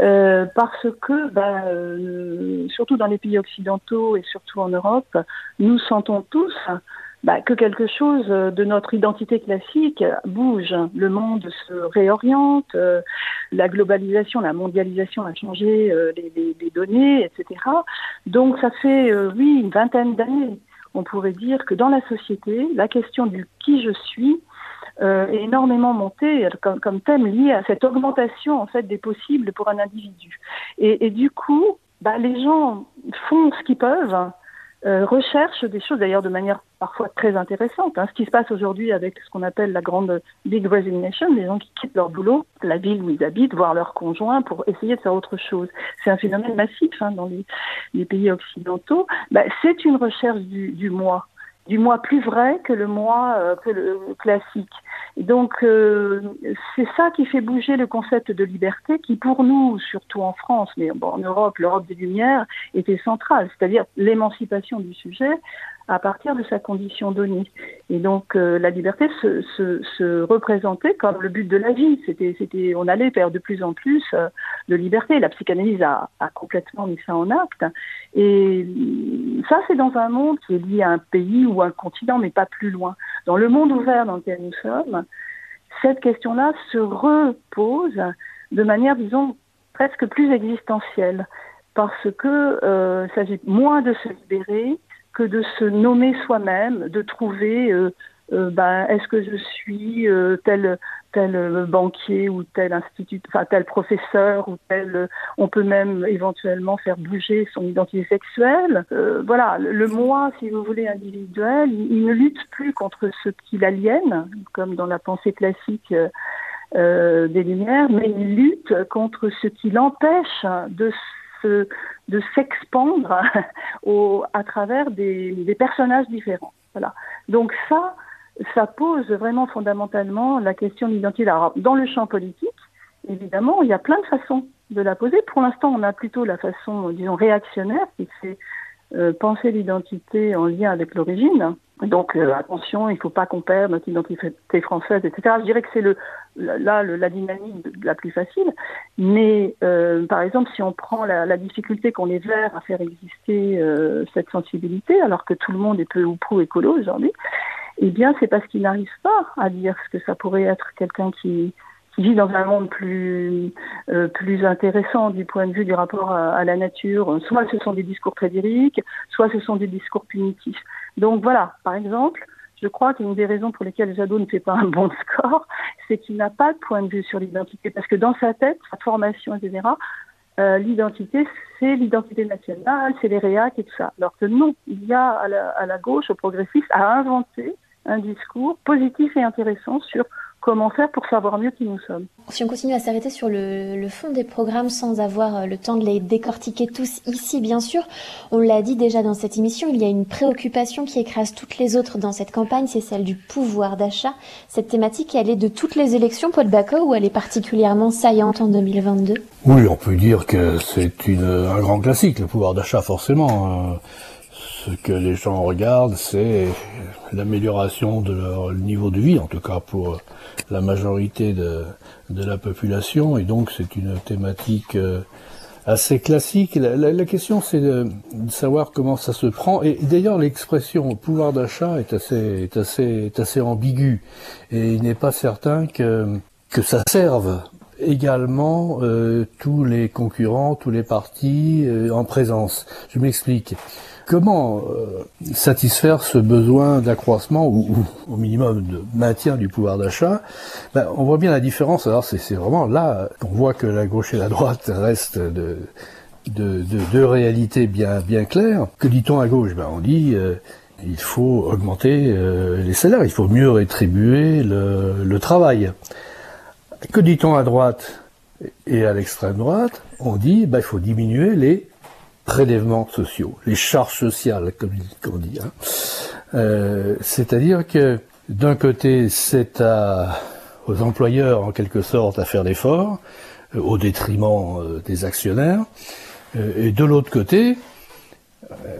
euh, parce que, bah, euh, surtout dans les pays occidentaux et surtout en Europe, nous sentons tous bah, que quelque chose de notre identité classique bouge. Le monde se réoriente, euh, la globalisation, la mondialisation a changé les, données, etc. Donc ça fait, oui, une vingtaine d'années, on pourrait dire que dans la société, la question du qui je suis euh, énormément monté comme, thème lié à cette augmentation en fait des possibles pour un individu. Et, du coup, bah, les gens font ce qu'ils peuvent, euh, recherchent des choses d'ailleurs de manière parfois très intéressante. Hein. Ce qui se passe aujourd'hui avec ce qu'on appelle la grande big resignation, les gens qui quittent leur boulot, la ville où ils habitent, voir leurs conjoints pour essayer de faire autre chose. C'est un phénomène massif hein, dans les, pays occidentaux. Bah, c'est une recherche du moi du moi plus vrai que le moi euh, que le classique. donc euh, c'est ça qui fait bouger le concept de liberté qui pour nous, surtout en France, mais bon, en Europe, l'Europe des Lumières, était centrale, c'est-à-dire l'émancipation du sujet à partir de sa condition donnée. Et donc euh, la liberté se, se, se, représentait comme le but de la vie. C'était, on allait vers de plus en plus euh, de liberté. La psychanalyse a, complètement mis ça en acte. Et ça, c'est dans un monde qui est lié à un pays ou un continent, mais pas plus loin. Dans le monde ouvert dans lequel nous sommes, cette question-là se repose de manière, disons, presque plus existentielle, parce que euh, s'agit moins de se libérer que de se nommer soi-même, de trouver euh, euh, ben, est-ce que je suis euh, tel tel banquier ou tel institut, enfin tel professeur ou tel. On peut même éventuellement faire bouger son identité sexuelle. Voilà, le, moi, si vous voulez, individuel, il, ne lutte plus contre ce qui l'aliène, comme dans la pensée classique des Lumières, mais il lutte contre ce qui l'empêche de de s'expandre à travers des, des personnages différents. Voilà. Donc ça, ça pose vraiment fondamentalement la question de l'identité. Alors, dans le champ politique, évidemment, il y a plein de façons de la poser. Pour l'instant, on a plutôt la façon, disons, réactionnaire, qui fait euh, penser l'identité en lien avec l'origine. Donc, euh, attention, il ne faut pas qu'on perde notre identité française, etc. Je dirais que c'est le, là le, la dynamique la plus facile. Mais, euh, par exemple, si on prend la, la difficulté qu'on est vers à faire exister euh, cette sensibilité, alors que tout le monde est peu ou prou écolo aujourd'hui, eh bien, c'est parce qu'il n'arrive pas à dire ce que ça pourrait être quelqu'un qui vit dans un monde plus, euh, plus intéressant du point de vue du rapport à, la nature. Soit ce sont des discours très soit ce sont des discours punitifs. Donc voilà, par exemple, je crois qu'une des raisons pour lesquelles Jadot ne fait pas un bon score, c'est qu'il n'a pas de point de vue sur l'identité, parce que dans sa tête, sa formation, etc., euh, l'identité, c'est l'identité nationale, c'est les réacs et tout ça. Alors que non, il y a à la, à la gauche, au progressiste, à inventer un discours positif et intéressant sur comment faire pour savoir mieux qui nous sommes. Si on continue à s'arrêter sur le, le, fond des programmes sans avoir le temps de les décortiquer tous ici, bien sûr, on l'a dit déjà dans cette émission, il y a une préoccupation qui écrase toutes les autres dans cette campagne, c'est celle du pouvoir d'achat. Cette thématique, elle est de toutes les élections, Paul Bacot, ou elle est particulièrement saillante en 2022 Oui, on peut dire que c'est un grand classique, le pouvoir d'achat, forcément. Ce que les gens regardent, c'est l'amélioration de leur niveau de vie, en tout cas pour la majorité de, la population, et donc c'est une thématique assez classique. La, question, c'est de, savoir comment ça se prend. Et d'ailleurs, l'expression pouvoir d'achat est assez, est assez, ambiguë, et il n'est pas certain que, que ça serve également euh, tous les concurrents, tous les partis euh, en présence. Je m'explique comment euh, satisfaire ce besoin d'accroissement ou, au minimum de maintien du pouvoir d'achat? Ben, On voit bien la différence. Alors c'est vraiment là qu'on voit que la gauche et la droite restent de, de, de, de réalités bien, bien claires. Que dit-on à gauche? Ben, On dit euh, il faut augmenter euh, les salaires, il faut mieux rétribuer le, le travail. Que dit-on à droite et à l'extrême droite? On dit ben, il faut diminuer les prélèvements sociaux, les charges sociales, comme on dit. Hein. Euh, C'est-à-dire que d'un côté, c'est aux employeurs, en quelque sorte, à faire l'effort, euh, au détriment euh, des actionnaires, et de l'autre côté,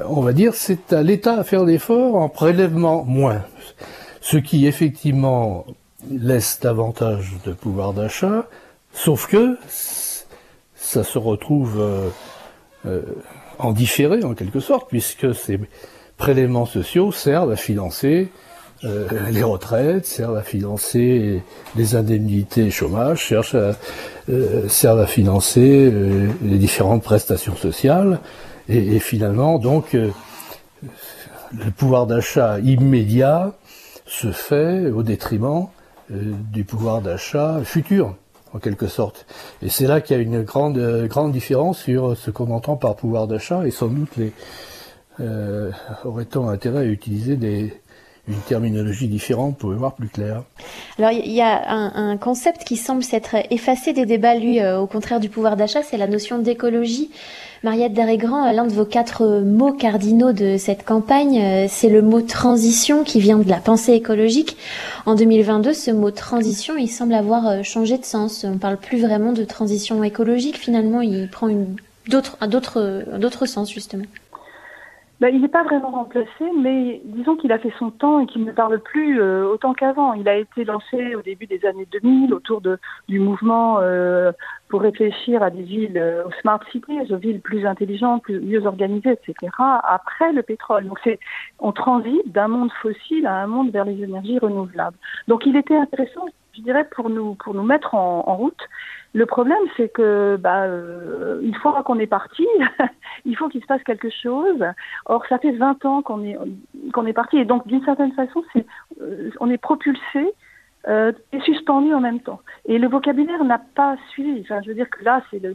on va dire, c'est à l'État à faire l'effort en prélèvement moins. Ce qui, effectivement, laisse davantage de pouvoir d'achat, sauf que ça se retrouve en différé en quelque sorte, puisque ces prélèvements sociaux servent à financer euh, les retraites, servent à financer les indemnités chômage, cherchent à, euh, servent à financer euh, les différentes prestations sociales, et, et finalement donc le pouvoir d'achat immédiat se fait au détriment du pouvoir d'achat futur en quelque sorte. Et c'est là qu'il y a une grande, grande différence sur ce qu'on entend par pouvoir d'achat, et sans doute les euh, aurait-on intérêt à utiliser une terminologie différente pour voir plus clair. Alors il y a un, un, concept qui semble s'être effacé des débats, lui, euh, au contraire du pouvoir d'achat, c'est la notion d'écologie. Mariette Darégrand, l'un de vos quatre mots cardinaux de cette campagne, c'est le mot transition qui vient de la pensée écologique. En 2022, ce mot transition, il semble avoir changé de sens. On parle plus vraiment de transition écologique. Finalement, il prend une d'autres sens justement. ben, il n'est pas vraiment remplacé, mais disons qu'il a fait son temps et qu'il ne parle plus euh, autant qu'avant. Il a été lancé au début des années 2000 autour de, du mouvement euh, pour réfléchir à des villes, euh, aux smart cities, aux villes plus intelligentes, plus, mieux organisées, etc. Après le pétrole. Donc c'est, on transite d'un monde fossile à un monde vers les énergies renouvelables. Donc il était intéressant, je dirais, pour nous pour nous mettre en, en route le problème, c'est que bah, euh, une fois qu'on est parti, il faut qu'il se passe quelque chose. Or, ça fait 20 ans qu'on est qu'on est parti, et donc d'une certaine façon, c'est euh, on est propulsé euh, est suspendu en même temps. Et le vocabulaire n'a pas suivi. Enfin, je veux dire que là, c'est le,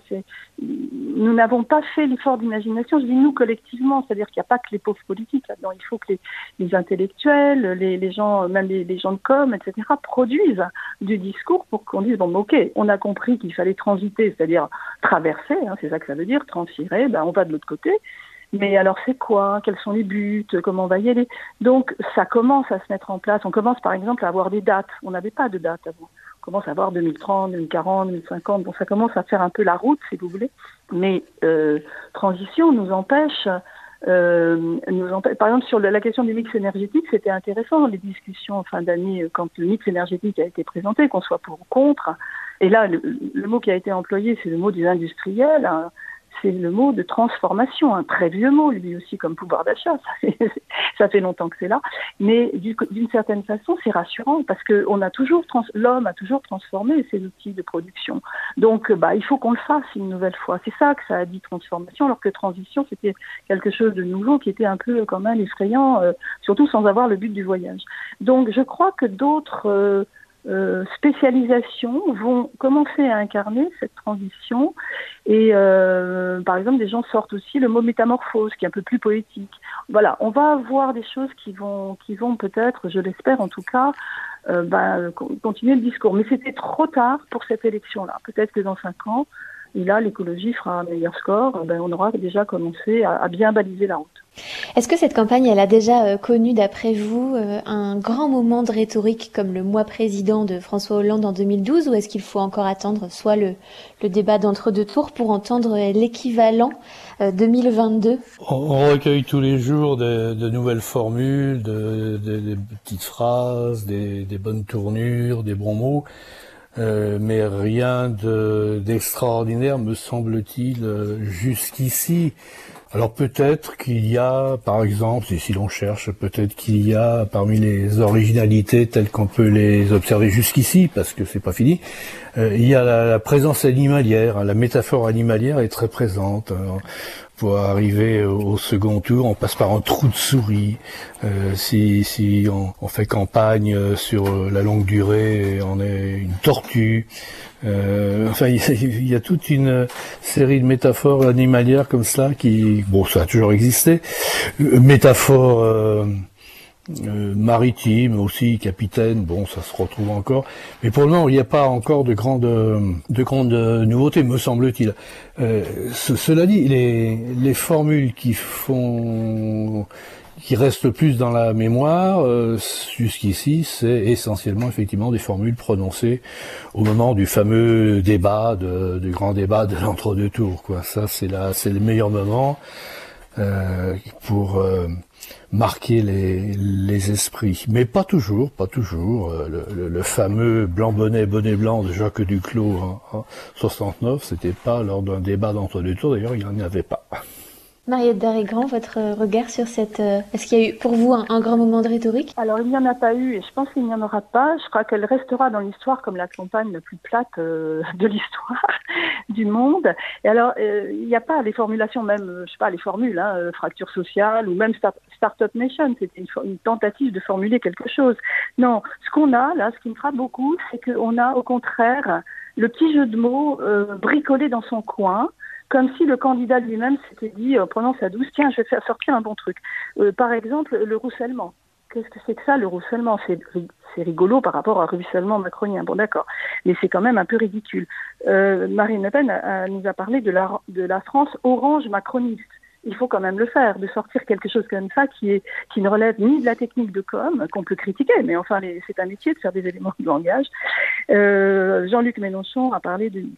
nous n'avons pas fait l'effort d'imagination. Je dis nous collectivement, c'est-à-dire qu'il n'y a pas que les pauvres politiques là-dedans. Il faut que les, intellectuels, les, gens, même les, gens de com, etc., produisent du discours pour qu'on dise bon, ok, on a compris qu'il fallait transiter, c'est-à-dire traverser. Hein, c'est ça que ça veut dire, transférer. Ben, on va de l'autre côté. Mais alors c'est quoi? Quels sont les buts? Comment on va y aller? Donc ça commence à se mettre en place. On commence par exemple à avoir des dates. On n'avait pas de date avant. On commence à avoir 2030, 2040, 2050. Bon, ça commence à faire un peu la route, si vous voulez. Mais euh, transition nous empêche. Euh. Par exemple, sur la question du mix énergétique, c'était intéressant les discussions en fin d'année quand le mix énergétique a été présenté, qu'on soit pour ou contre. Et là, le, le, mot qui a été employé, c'est le mot des industriels. Hein c'est le mot de transformation, un très vieux mot, lui aussi, comme pouvoir d'achat. Ça fait, longtemps que c'est là. Mais d'une certaine façon, c'est rassurant parce que l'homme a toujours transformé ses outils de production. Donc, bah, il faut qu'on le fasse une nouvelle fois. C'est ça que ça a dit transformation, alors que transition, c'était quelque chose de nouveau qui était un peu quand même effrayant, euh, surtout sans avoir le but du voyage. Donc, je crois que d'autres euh, euh, spécialisations vont commencer à incarner cette transition. Et euh, par exemple, des gens sortent aussi le mot métamorphose, qui est un peu plus poétique. Voilà, on va avoir des choses qui vont, qui vont peut-être, je l'espère en tout cas, euh, ben, continuer le discours. Mais c'était trop tard pour cette élection-là. Peut-être que dans cinq ans, et là, l'écologie fera un meilleur score. Ben, on aura déjà commencé à, à bien baliser la route. Est-ce que cette campagne, elle a déjà euh, connu, d'après vous, euh, un grand moment de rhétorique comme le mois président de François Hollande en 2012 ou est-ce qu'il faut encore attendre soit le, le débat d'entre-deux tours pour entendre l'équivalent euh, 2022 on, on, recueille tous les jours de, de nouvelles formules, de, de, de, petites phrases, des, des, bonnes tournures, des bons mots. Euh, mais rien d'extraordinaire, me semble-t-il, jusqu'ici. Alors peut-être qu'il y a, par exemple, si l'on cherche, peut-être qu'il y a parmi les originalités telles qu'on peut les observer jusqu'ici, parce que c'est pas fini, euh, il y a la, la, présence animalière, hein, la métaphore animalière est très présente. Pour arriver au second tour, on passe par un trou de souris. Euh, si si on, on, fait campagne sur la longue durée, on est une tortue. Euh, enfin, il y, a toute une série de métaphores animalières comme ça qui, bon, ça a toujours existé. Euh, métaphores euh, maritime aussi, capitaine, bon, ça se retrouve encore. Mais pour le moment, il n'y a pas encore de grandes, de nouveautés, me semble-t-il. Euh, ce, cela dit, les, les formules qui font, qui plus dans la mémoire, euh, jusqu'ici, c'est essentiellement effectivement des formules prononcées au moment du fameux débat, de, du grand débat de l'entre-deux tours. Ça, c'est là, c'est le meilleur moment euh, pour marquer les, les, esprits. Mais pas toujours, pas toujours. Le, le, fameux blanc bonnet, bonnet blanc de Jacques Duclos en, en 69, c'était pas lors d'un débat d'entre deux tours, d'ailleurs il n'y en avait pas. Mariette Darrigrand, votre regard sur cette... Euh, est-ce qu'il y a eu pour vous un, grand moment de rhétorique? Alors il n'y en a pas eu et je pense qu'il n'y en aura pas. Je crois qu'elle restera dans l'histoire comme la campagne la plus plate euh, de l'histoire du monde. Et alors euh, il n'y a pas les formulations même, je sais pas, les formules, hein, fracture sociale ou même start, Startup Nation, c'était une, une, tentative de formuler quelque chose. Non, ce qu'on a là, ce qui me frappe beaucoup, c'est qu'on a au contraire le petit jeu de mots bricolé dans son coin comme si le candidat lui-même s'était dit, en prenant sa douce, tiens, je vais faire sortir un bon truc. Euh, par exemple, le ruissellement. Qu'est-ce que c'est que ça, le ruissellement? C'est rigolo par rapport au ruissellement macronien. Bon, d'accord. Mais c'est quand même un peu ridicule. Euh, Marine Le Pen a, nous a parlé de la, de la France orange macroniste il faut quand même le faire, de sortir quelque chose comme ça qui est qui ne relève ni de la technique de com qu'on peut critiquer, mais enfin c'est un métier de faire des éléments de langage. Euh, Jean-Luc Mélenchon a parlé d'une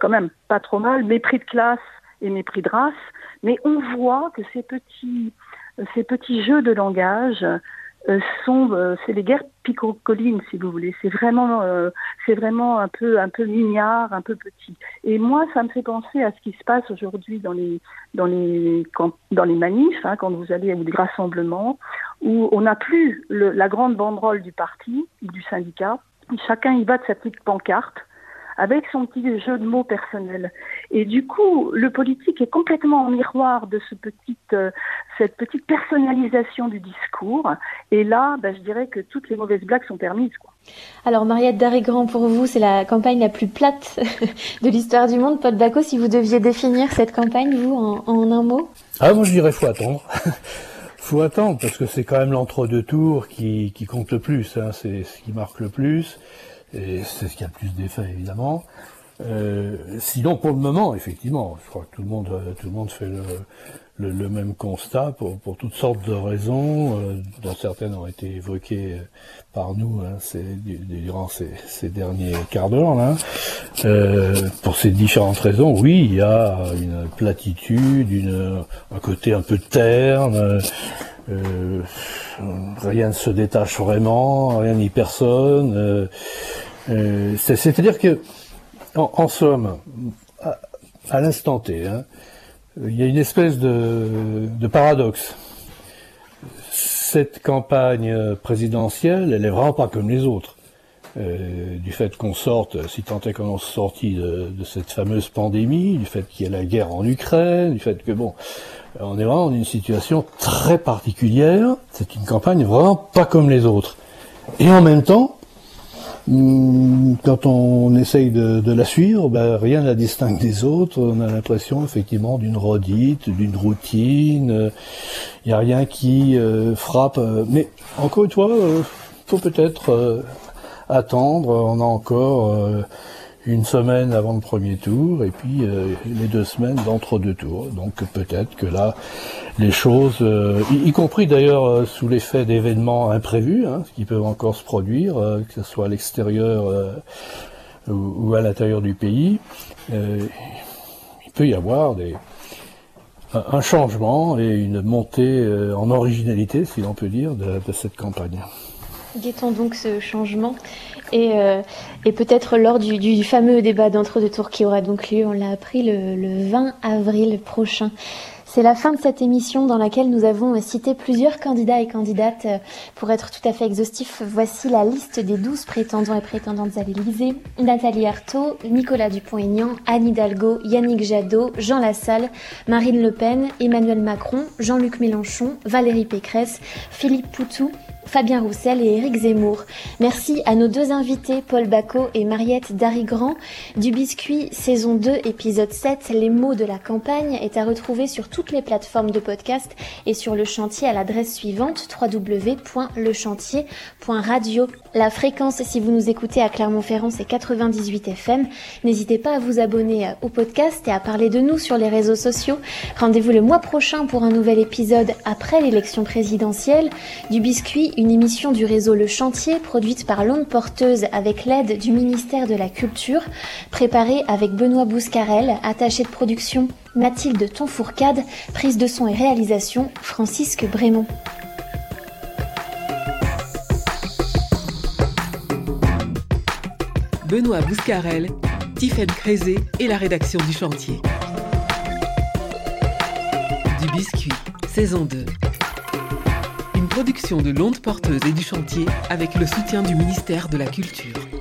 quand même pas trop mal mépris de classe et mépris de race, mais on voit que ces petits, ces petits jeux de langage sont, euh, c'est les guerres picocolines, si vous voulez. C'est vraiment, euh, c'est vraiment un peu, un peu mignard, un peu petit. Et moi, ça me fait penser à ce qui se passe aujourd'hui dans les, dans les, dans les manifs, hein, quand vous allez à des rassemblements, où on n'a plus le, la grande banderole du parti du syndicat. Chacun y va de sa petite pancarte avec son petit jeu de mots personnel. Et du coup, le politique est complètement en miroir de ce petit, euh, cette petite personnalisation du discours. Et là, bah, je dirais que toutes les mauvaises blagues sont permises. Quoi. Alors, Mariette Darrigrand, pour vous, c'est la campagne la plus plate de l'histoire du monde. Paul Bacot, si vous deviez définir cette campagne, vous, en, en un mot? Ah, moi, je dirais faut attendre. faut attendre, parce que c'est quand même l'entre-deux tours qui, qui compte le plus. Hein. C'est ce qui marque le plus et c'est ce qui a le plus d'effet évidemment. Euh, sinon, pour le moment, effectivement, je crois que tout le monde, euh, tout le monde fait le, le, le même constat pour, pour, toutes sortes de raisons, euh, dont certaines ont été évoquées par nous hein, durant ces, ces, derniers quarts d'heure. Là. Euh, pour ces différentes raisons, oui, il y a une platitude, une, un côté un peu terne. Euh, rien ne se détache vraiment, rien ni personne. Euh, c'est-à-dire que, en, somme, à, l'instant T, hein, il y a une espèce de, paradoxe. Cette campagne présidentielle, elle est vraiment pas comme les autres. Euh, du fait qu'on sorte, si tant est qu'on soit sorti de, cette fameuse pandémie, du fait qu'il y a la guerre en Ukraine, du fait que bon, on est vraiment dans une situation très particulière. C'est une campagne vraiment pas comme les autres. Et en même temps, quand on essaye de, la suivre, ben, rien ne la distingue des autres. On a l'impression effectivement d'une redite, d'une routine. Il n'y a rien qui euh, frappe. Mais encore une fois, euh, faut peut-être euh, attendre. On a encore une semaine avant le premier tour et puis euh, les deux semaines d'entre-deux tours. Donc peut-être que là, les choses, euh, y, compris d'ailleurs euh, sous l'effet d'événements imprévus, hein, qui peuvent encore se produire, que ce soit à l'extérieur ou, à l'intérieur du pays, il peut y avoir un changement et une montée en originalité, si l'on peut dire, de, de cette campagne. Guettons donc ce changement et, euh, et peut-être lors du, fameux débat d'entre-deux tours qui aura donc lieu, on l'a appris le, le 20 avril prochain. C'est la fin de cette émission dans laquelle nous avons cité plusieurs candidats et candidates. Pour être tout à fait exhaustif, voici la liste des 12 prétendants et prétendantes à l'Élysée. Nathalie Arthaud, Nicolas Dupont-Aignan, Anne Hidalgo, Yannick Jadot, Jean Lassalle, Marine Le Pen, Emmanuel Macron, Jean-Luc Mélenchon, Valérie Pécresse, Philippe Poutou, Fabien Roussel et Éric Zemmour. Merci à nos deux invités, Paul Bacot et Mariette Darigrand. Du biscuit, saison 2, épisode 7, les mots de la campagne est à retrouver sur toutes les plateformes de podcast et sur le chantier à l'adresse suivante www.lechantier.radio. La fréquence, si vous nous écoutez à Clermont-Ferrand, c'est 98 FM. N'hésitez pas à vous abonner au podcast et à parler de nous sur les réseaux sociaux. Rendez-vous le mois prochain pour un nouvel épisode après l'élection présidentielle. Du biscuit, une émission du réseau Le Chantier produite par l'onde porteuse avec l'aide du ministère de la Culture, préparée avec Benoît Bouscarel, attaché de production Mathilde Tonfourcade, prise de son et réalisation Francisque Brémond. Benoît Bouscarel, Tiffaine Crézé et la rédaction du chantier. Du biscuit, saison 2 production de l'onde porteuse et du chantier avec le soutien du ministère de la Culture.